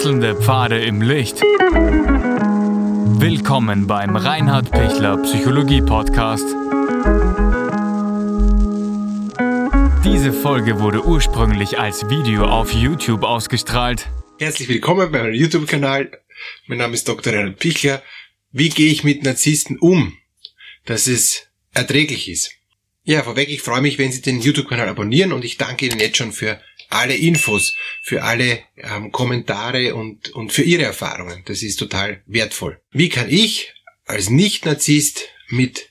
Wechselnde Pfade im Licht. Willkommen beim Reinhard Pichler Psychologie Podcast. Diese Folge wurde ursprünglich als Video auf YouTube ausgestrahlt. Herzlich willkommen bei meinem YouTube-Kanal. Mein Name ist Dr. Reinhard Pichler. Wie gehe ich mit Narzissten um, dass es erträglich ist? Ja, vorweg, ich freue mich, wenn Sie den YouTube-Kanal abonnieren und ich danke Ihnen jetzt schon für alle Infos, für alle ähm, Kommentare und, und für Ihre Erfahrungen. Das ist total wertvoll. Wie kann ich als Nicht-Narzisst mit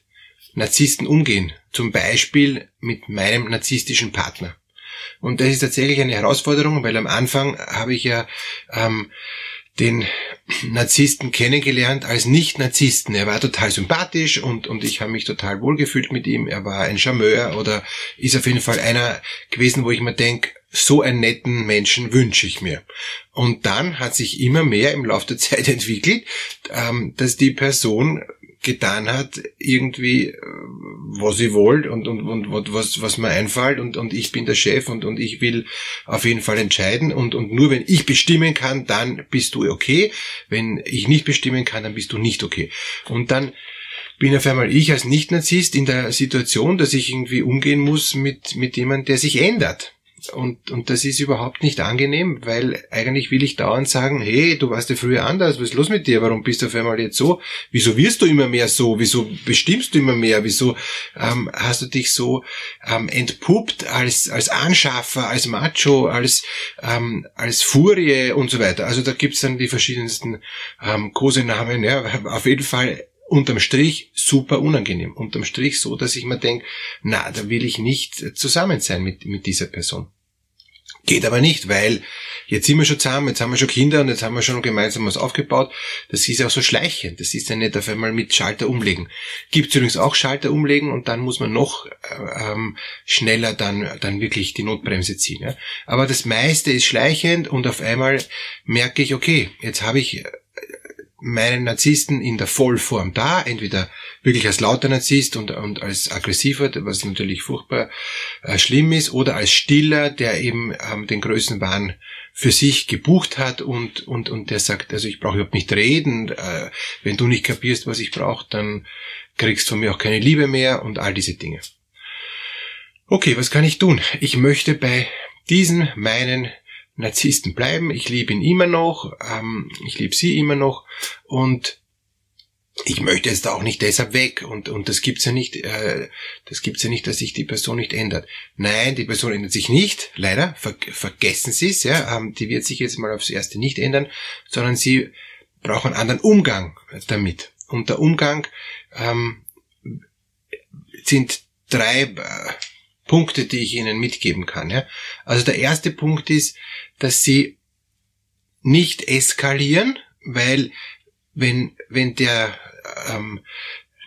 Narzissten umgehen? Zum Beispiel mit meinem narzisstischen Partner. Und das ist tatsächlich eine Herausforderung, weil am Anfang habe ich ja ähm, den Narzissten kennengelernt als Nicht-Narzissten. Er war total sympathisch und, und ich habe mich total wohlgefühlt mit ihm. Er war ein Charmeur oder ist auf jeden Fall einer gewesen, wo ich mir denke, so einen netten Menschen wünsche ich mir. Und dann hat sich immer mehr im Laufe der Zeit entwickelt, ähm, dass die Person getan hat, irgendwie, äh, was sie wollt und, und, und was, was mir einfällt und, und ich bin der Chef und, und ich will auf jeden Fall entscheiden und, und nur wenn ich bestimmen kann, dann bist du okay. Wenn ich nicht bestimmen kann, dann bist du nicht okay. Und dann bin auf einmal ich als Nicht-Narzisst in der Situation, dass ich irgendwie umgehen muss mit, mit jemandem, der sich ändert. Und, und das ist überhaupt nicht angenehm, weil eigentlich will ich dauernd sagen, hey, du warst ja früher anders, was ist los mit dir? Warum bist du auf einmal jetzt so? Wieso wirst du immer mehr so? Wieso bestimmst du immer mehr? Wieso ähm, hast du dich so ähm, entpuppt als, als Anschaffer, als Macho, als, ähm, als Furie und so weiter? Also da gibt's dann die verschiedensten ähm, Kosenamen. Ja, auf jeden Fall unterm Strich super unangenehm. Unterm Strich so, dass ich mir denke, na, da will ich nicht zusammen sein mit, mit dieser Person. Geht aber nicht, weil jetzt sind wir schon zusammen, jetzt haben wir schon Kinder und jetzt haben wir schon gemeinsam was aufgebaut. Das ist ja auch so schleichend. Das ist ja nicht auf einmal mit Schalter umlegen. Gibt übrigens auch Schalter umlegen und dann muss man noch äh, ähm, schneller dann, dann wirklich die Notbremse ziehen. Ja? Aber das meiste ist schleichend und auf einmal merke ich, okay, jetzt habe ich meinen Narzissten in der Vollform da, entweder wirklich als lauter Narzisst und, und als aggressiver, was natürlich furchtbar äh, schlimm ist, oder als stiller, der eben ähm, den Größenwahn für sich gebucht hat und, und, und der sagt, also ich brauche überhaupt nicht reden, äh, wenn du nicht kapierst, was ich brauche, dann kriegst du von mir auch keine Liebe mehr und all diese Dinge. Okay, was kann ich tun? Ich möchte bei diesen meinen Narzissten bleiben. Ich liebe ihn immer noch, ähm, ich liebe sie immer noch und ich möchte jetzt auch nicht deshalb weg und, und das gibt's ja nicht, äh, das gibt's ja nicht, dass sich die Person nicht ändert. Nein, die Person ändert sich nicht, leider, ver vergessen Sie es, ja, ähm, die wird sich jetzt mal aufs Erste nicht ändern, sondern sie brauchen einen anderen Umgang damit. Und der Umgang ähm, sind drei äh, Punkte, die ich Ihnen mitgeben kann. Ja? Also der erste Punkt ist, dass Sie nicht eskalieren, weil wenn, wenn der ähm,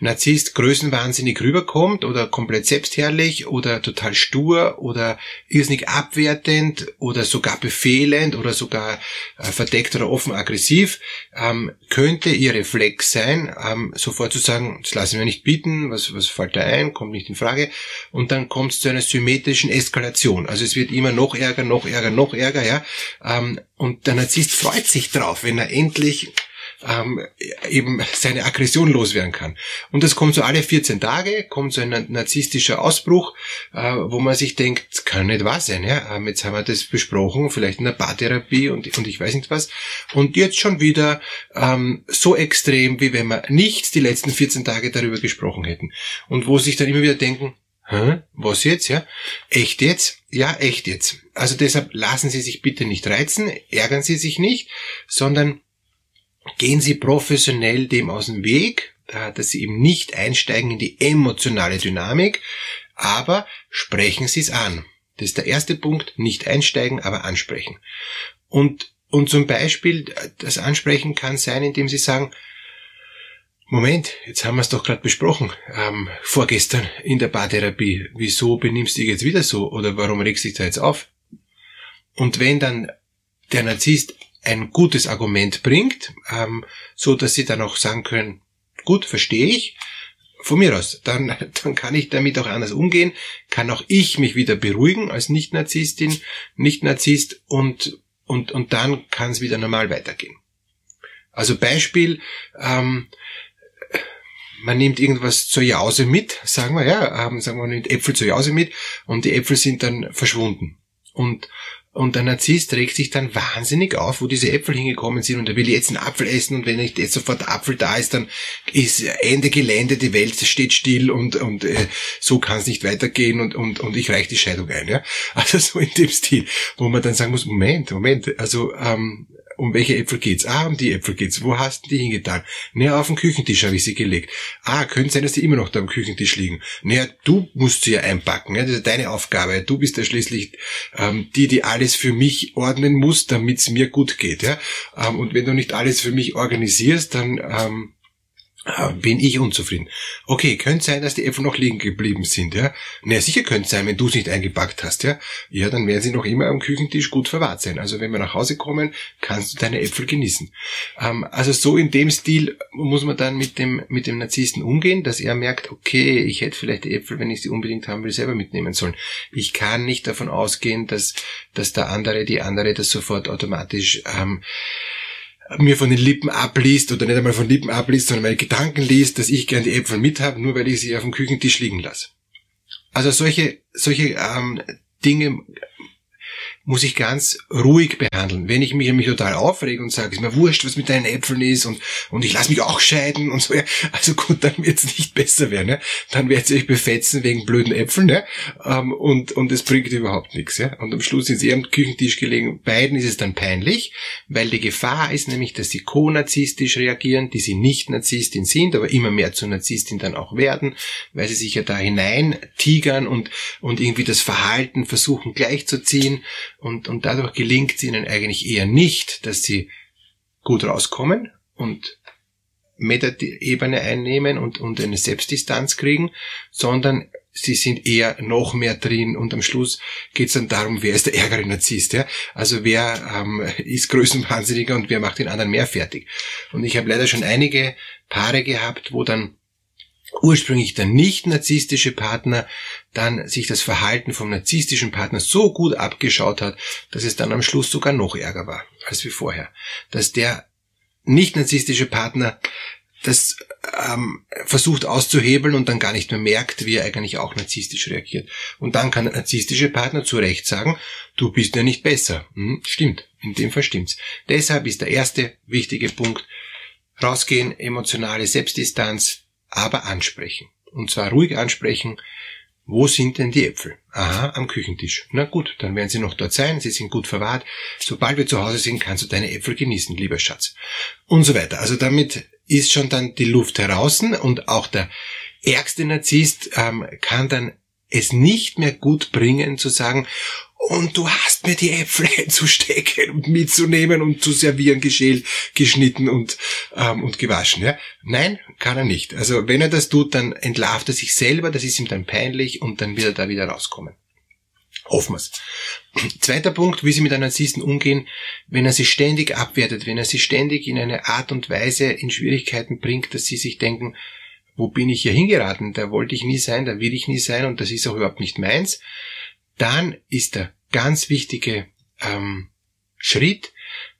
Narzisst größenwahnsinnig rüberkommt oder komplett selbstherrlich oder total stur oder irrsinnig abwertend oder sogar befehlend oder sogar äh, verdeckt oder offen aggressiv, ähm, könnte ihr Reflex sein, ähm, sofort zu sagen, das lassen wir nicht bieten, was, was fällt da ein, kommt nicht in Frage. Und dann kommt es zu einer symmetrischen Eskalation. Also es wird immer noch ärger, noch ärger, noch ärger, ja. Ähm, und der Narzisst freut sich drauf, wenn er endlich ähm, eben seine Aggression loswerden kann. Und das kommt so alle 14 Tage, kommt so ein narzisstischer Ausbruch, äh, wo man sich denkt, das kann nicht wahr sein. Ja? Ähm, jetzt haben wir das besprochen, vielleicht in der Paartherapie und, und ich weiß nicht was. Und jetzt schon wieder ähm, so extrem, wie wenn wir nicht die letzten 14 Tage darüber gesprochen hätten. Und wo sich dann immer wieder denken, Hä? Was jetzt, ja? Echt jetzt? Ja, echt jetzt. Also deshalb lassen Sie sich bitte nicht reizen, ärgern Sie sich nicht, sondern gehen Sie professionell dem aus dem Weg, dass Sie eben nicht einsteigen in die emotionale Dynamik, aber sprechen Sie es an. Das ist der erste Punkt, nicht einsteigen, aber ansprechen. Und, und zum Beispiel, das Ansprechen kann sein, indem Sie sagen, Moment, jetzt haben wir es doch gerade besprochen, ähm, vorgestern in der Paartherapie. Wieso benimmst du dich jetzt wieder so? Oder warum regst du dich da jetzt auf? Und wenn dann der Narzisst ein gutes Argument bringt, ähm, so dass sie dann auch sagen können, gut, verstehe ich, von mir aus, dann, dann kann ich damit auch anders umgehen, kann auch ich mich wieder beruhigen als Nicht-Narzisstin, Nicht-Narzisst und, und, und dann kann es wieder normal weitergehen. Also Beispiel, ähm, man nimmt irgendwas zur Jause mit, sagen wir, ja, ähm, sagen wir, man nimmt Äpfel zur Jause mit und die Äpfel sind dann verschwunden. Und, und der Narzisst regt sich dann wahnsinnig auf, wo diese Äpfel hingekommen sind und er will jetzt einen Apfel essen und wenn nicht jetzt sofort der Apfel da ist, dann ist Ende Gelände, die Welt steht still und, und äh, so kann es nicht weitergehen und, und, und ich reiche die Scheidung ein. Ja? Also so in dem Stil, wo man dann sagen muss, Moment, Moment, also ähm, um welche Äpfel geht's? Ah, um die Äpfel geht's. Wo hast du die hingetan? Naja, auf den Küchentisch habe ich sie gelegt. Ah, könnte sein, dass die immer noch da am Küchentisch liegen. Naja, du musst sie ja einpacken. Ja? Das ist deine Aufgabe. Du bist ja schließlich ähm, die, die alles für mich ordnen muss, damit es mir gut geht. Ja? Ähm, und wenn du nicht alles für mich organisierst, dann ähm, bin ich unzufrieden. Okay, könnte sein, dass die Äpfel noch liegen geblieben sind, ja. Na, sicher könnte sein, wenn du es nicht eingepackt hast, ja. Ja, dann werden sie noch immer am Küchentisch gut verwahrt sein. Also wenn wir nach Hause kommen, kannst du deine Äpfel genießen. Ähm, also so in dem Stil muss man dann mit dem, mit dem Narzissten umgehen, dass er merkt, okay, ich hätte vielleicht die Äpfel, wenn ich sie unbedingt haben will, selber mitnehmen sollen. Ich kann nicht davon ausgehen, dass, dass der andere, die andere das sofort automatisch, ähm, mir von den Lippen abliest oder nicht einmal von Lippen abliest, sondern meine Gedanken liest, dass ich gern die Äpfel mit habe, nur weil ich sie auf dem Küchentisch liegen lasse. Also solche, solche ähm, Dinge muss ich ganz ruhig behandeln. Wenn ich mich nämlich total aufrege und sage, ist mir wurscht, was mit deinen Äpfeln ist und, und ich lasse mich auch scheiden und so, ja, also gut, dann wird es nicht besser werden. Ja? Dann werdet ihr euch befetzen wegen blöden Äpfeln ja? Ähm, und, und es bringt überhaupt nichts. Ja? Und am Schluss sind sie am Küchentisch gelegen. Beiden ist es dann peinlich, weil die Gefahr ist nämlich, dass sie co-narzisstisch reagieren, die sie nicht Narzisstin sind, aber immer mehr zur Narzisstin dann auch werden, weil sie sich ja da hinein tigern und, und irgendwie das Verhalten versuchen gleichzuziehen und, und dadurch gelingt es ihnen eigentlich eher nicht, dass sie gut rauskommen und Meta-Ebene einnehmen und, und eine Selbstdistanz kriegen, sondern sie sind eher noch mehr drin und am Schluss geht es dann darum, wer ist der ärgere Narzisst, ja? Also wer ähm, ist größenwahnsinniger und wer macht den anderen mehr fertig. Und ich habe leider schon einige Paare gehabt, wo dann ursprünglich der nicht narzisstische Partner dann sich das Verhalten vom narzisstischen Partner so gut abgeschaut hat, dass es dann am Schluss sogar noch ärger war als wie vorher. Dass der nicht narzisstische Partner das ähm, versucht auszuhebeln und dann gar nicht mehr merkt, wie er eigentlich auch narzisstisch reagiert. Und dann kann der narzisstische Partner zu Recht sagen, du bist ja nicht besser. Hm, stimmt, in dem Fall stimmt's. Deshalb ist der erste wichtige Punkt, rausgehen, emotionale Selbstdistanz, aber ansprechen. Und zwar ruhig ansprechen, wo sind denn die Äpfel? Aha, am Küchentisch. Na gut, dann werden sie noch dort sein, sie sind gut verwahrt. Sobald wir zu Hause sind, kannst du deine Äpfel genießen, lieber Schatz. Und so weiter. Also damit ist schon dann die Luft heraus und auch der ärgste Narzisst ähm, kann dann es nicht mehr gut bringen zu sagen, und du hast mir die Äpfel einzustecken und mitzunehmen und zu servieren, geschält, geschnitten und, ähm, und gewaschen. Ja? Nein, kann er nicht. Also wenn er das tut, dann entlarvt er sich selber, das ist ihm dann peinlich und dann wird er da wieder rauskommen. Hoffen wir's. Zweiter Punkt, wie Sie mit einem Narzissten umgehen, wenn er sie ständig abwertet, wenn er sie ständig in eine Art und Weise in Schwierigkeiten bringt, dass sie sich denken, wo bin ich hier hingeraten? Da wollte ich nie sein, da will ich nie sein und das ist auch überhaupt nicht meins dann ist der ganz wichtige ähm, Schritt,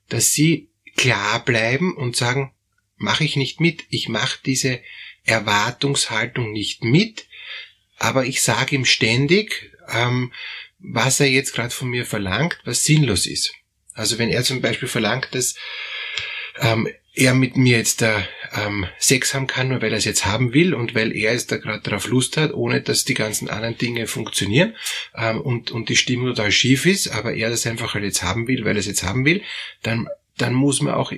dass Sie klar bleiben und sagen, mache ich nicht mit, ich mache diese Erwartungshaltung nicht mit, aber ich sage ihm ständig, ähm, was er jetzt gerade von mir verlangt, was sinnlos ist. Also wenn er zum Beispiel verlangt, dass ähm, er mit mir jetzt da ähm, Sex haben kann, nur weil er es jetzt haben will und weil er es da gerade drauf Lust hat, ohne dass die ganzen anderen Dinge funktionieren ähm, und, und die Stimmung total schief ist, aber er das einfach halt jetzt haben will, weil er es jetzt haben will, dann, dann muss man auch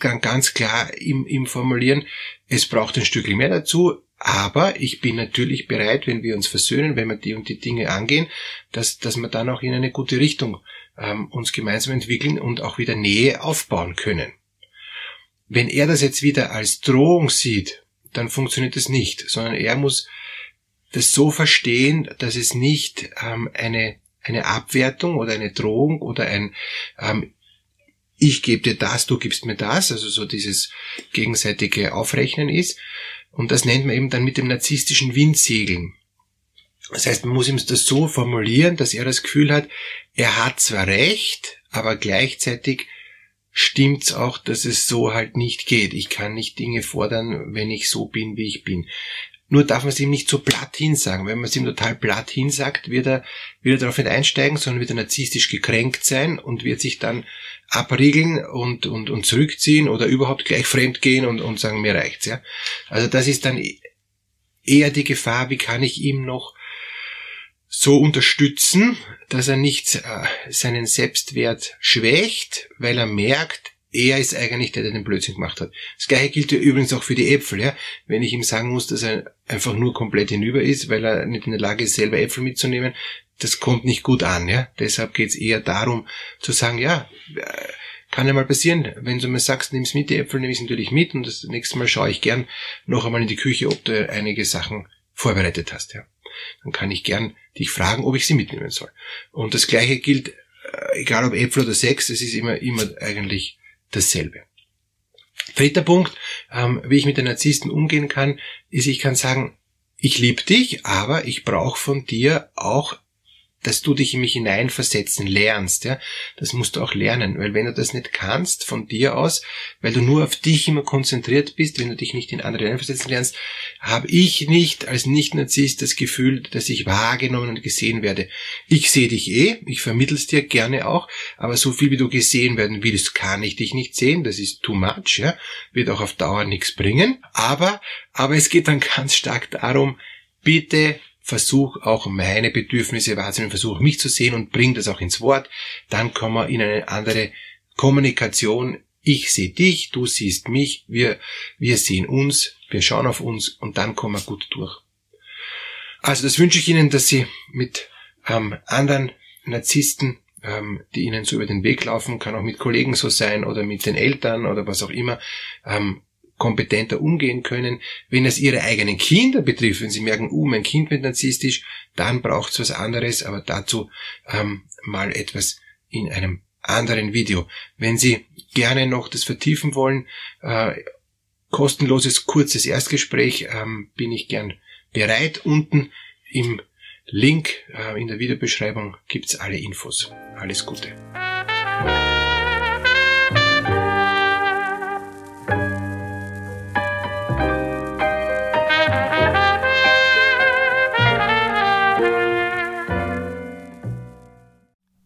ganz klar ihm, ihm formulieren, es braucht ein Stückchen mehr dazu, aber ich bin natürlich bereit, wenn wir uns versöhnen, wenn wir die und die Dinge angehen, dass, dass wir dann auch in eine gute Richtung ähm, uns gemeinsam entwickeln und auch wieder Nähe aufbauen können. Wenn er das jetzt wieder als Drohung sieht, dann funktioniert es nicht, sondern er muss das so verstehen, dass es nicht ähm, eine, eine Abwertung oder eine Drohung oder ein ähm, ich gebe dir das, du gibst mir das, also so dieses gegenseitige Aufrechnen ist. Und das nennt man eben dann mit dem narzisstischen Windsegeln. Das heißt, man muss ihm das so formulieren, dass er das Gefühl hat, er hat zwar recht, aber gleichzeitig stimmt's auch, dass es so halt nicht geht. Ich kann nicht Dinge fordern, wenn ich so bin, wie ich bin. Nur darf man es ihm nicht so platt hinsagen. Wenn man es ihm total platt hinsagt, wird er, wird er darauf nicht einsteigen, sondern wird er narzisstisch gekränkt sein und wird sich dann abriegeln und, und, und zurückziehen oder überhaupt gleich fremd gehen und, und sagen, mir reicht's, ja. Also das ist dann eher die Gefahr, wie kann ich ihm noch so unterstützen, dass er nicht äh, seinen Selbstwert schwächt, weil er merkt, er ist eigentlich der, der den Blödsinn gemacht hat. Das gleiche gilt ja übrigens auch für die Äpfel. Ja? Wenn ich ihm sagen muss, dass er einfach nur komplett hinüber ist, weil er nicht in der Lage ist, selber Äpfel mitzunehmen, das kommt nicht gut an. Ja? Deshalb geht es eher darum zu sagen, ja, kann ja mal passieren, wenn du mir sagst, nimm's mit, die Äpfel nehme ich natürlich mit und das nächste Mal schaue ich gern noch einmal in die Küche, ob du einige Sachen vorbereitet hast. Ja? Dann kann ich gern dich fragen, ob ich sie mitnehmen soll. Und das gleiche gilt, äh, egal ob Äpfel oder Sex, es ist immer, immer eigentlich dasselbe. Dritter Punkt, ähm, wie ich mit den Narzissten umgehen kann, ist, ich kann sagen, ich liebe dich, aber ich brauche von dir auch dass du dich in mich hineinversetzen lernst, ja. Das musst du auch lernen, weil wenn du das nicht kannst von dir aus, weil du nur auf dich immer konzentriert bist, wenn du dich nicht in andere hineinversetzen lernst, habe ich nicht als Nicht-Narzisst das Gefühl, dass ich wahrgenommen und gesehen werde. Ich sehe dich eh, ich vermittel's dir gerne auch, aber so viel wie du gesehen werden willst, kann ich dich nicht sehen, das ist too much, ja. Wird auch auf Dauer nichts bringen, aber, aber es geht dann ganz stark darum, bitte versuch auch meine Bedürfnisse wahrzunehmen, versuch mich zu sehen und bring das auch ins Wort, dann kommen wir in eine andere Kommunikation. Ich sehe dich, du siehst mich, wir, wir sehen uns, wir schauen auf uns und dann kommen wir gut durch. Also das wünsche ich Ihnen, dass Sie mit ähm, anderen Narzissten, ähm, die Ihnen so über den Weg laufen, kann auch mit Kollegen so sein oder mit den Eltern oder was auch immer, ähm, kompetenter umgehen können. Wenn es ihre eigenen Kinder betrifft, wenn sie merken, uh, mein Kind wird narzisstisch, dann braucht es was anderes, aber dazu ähm, mal etwas in einem anderen Video. Wenn Sie gerne noch das vertiefen wollen, äh, kostenloses, kurzes Erstgespräch, ähm, bin ich gern bereit. Unten im Link äh, in der Videobeschreibung gibt's alle Infos. Alles Gute.